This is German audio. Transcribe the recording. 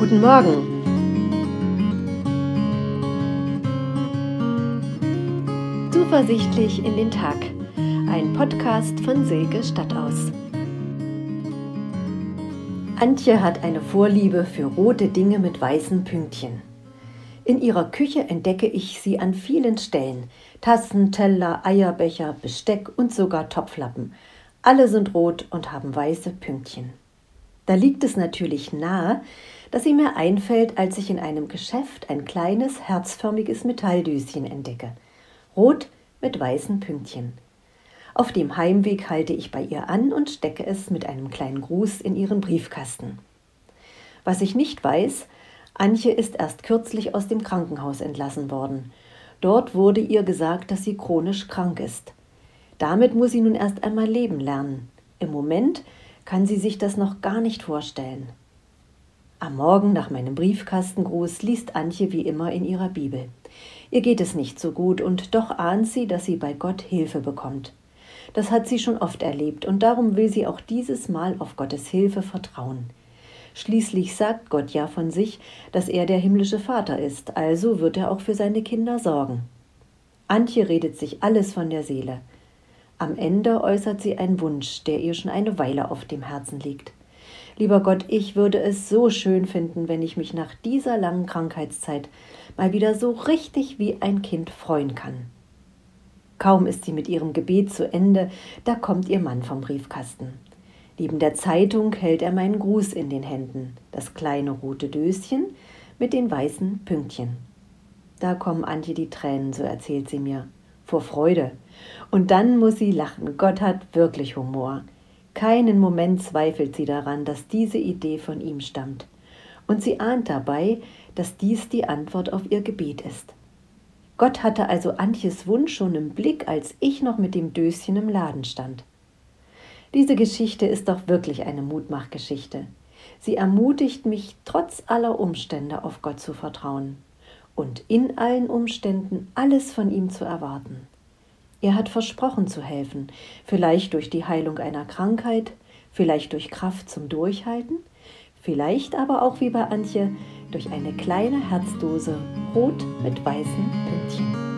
Guten Morgen. Zuversichtlich in den Tag. Ein Podcast von Silke Stadtaus. Antje hat eine Vorliebe für rote Dinge mit weißen Pünktchen. In ihrer Küche entdecke ich sie an vielen Stellen. Tassen, Teller, Eierbecher, Besteck und sogar Topflappen. Alle sind rot und haben weiße Pünktchen. Da liegt es natürlich nahe, dass sie mir einfällt, als ich in einem Geschäft ein kleines, herzförmiges Metalldöschen entdecke. Rot mit weißen Pünktchen. Auf dem Heimweg halte ich bei ihr an und stecke es mit einem kleinen Gruß in ihren Briefkasten. Was ich nicht weiß, Antje ist erst kürzlich aus dem Krankenhaus entlassen worden. Dort wurde ihr gesagt, dass sie chronisch krank ist. Damit muss sie nun erst einmal leben lernen. Im Moment kann sie sich das noch gar nicht vorstellen. Am Morgen nach meinem Briefkastengruß liest Antje wie immer in ihrer Bibel. Ihr geht es nicht so gut und doch ahnt sie, dass sie bei Gott Hilfe bekommt. Das hat sie schon oft erlebt und darum will sie auch dieses Mal auf Gottes Hilfe vertrauen. Schließlich sagt Gott ja von sich, dass er der himmlische Vater ist, also wird er auch für seine Kinder sorgen. Antje redet sich alles von der Seele. Am Ende äußert sie einen Wunsch, der ihr schon eine Weile auf dem Herzen liegt. Lieber Gott, ich würde es so schön finden, wenn ich mich nach dieser langen Krankheitszeit mal wieder so richtig wie ein Kind freuen kann. Kaum ist sie mit ihrem Gebet zu Ende, da kommt ihr Mann vom Briefkasten. Neben der Zeitung hält er meinen Gruß in den Händen, das kleine rote Döschen mit den weißen Pünktchen. Da kommen Antje die Tränen, so erzählt sie mir, vor Freude. Und dann muss sie lachen. Gott hat wirklich Humor. Keinen Moment zweifelt sie daran, dass diese Idee von ihm stammt. Und sie ahnt dabei, dass dies die Antwort auf ihr Gebet ist. Gott hatte also Antjes Wunsch schon im Blick, als ich noch mit dem Döschen im Laden stand. Diese Geschichte ist doch wirklich eine Mutmachgeschichte. Sie ermutigt mich, trotz aller Umstände auf Gott zu vertrauen und in allen Umständen alles von ihm zu erwarten. Er hat versprochen zu helfen, vielleicht durch die Heilung einer Krankheit, vielleicht durch Kraft zum Durchhalten, vielleicht aber auch wie bei Antje durch eine kleine Herzdose rot mit weißen Pünktchen.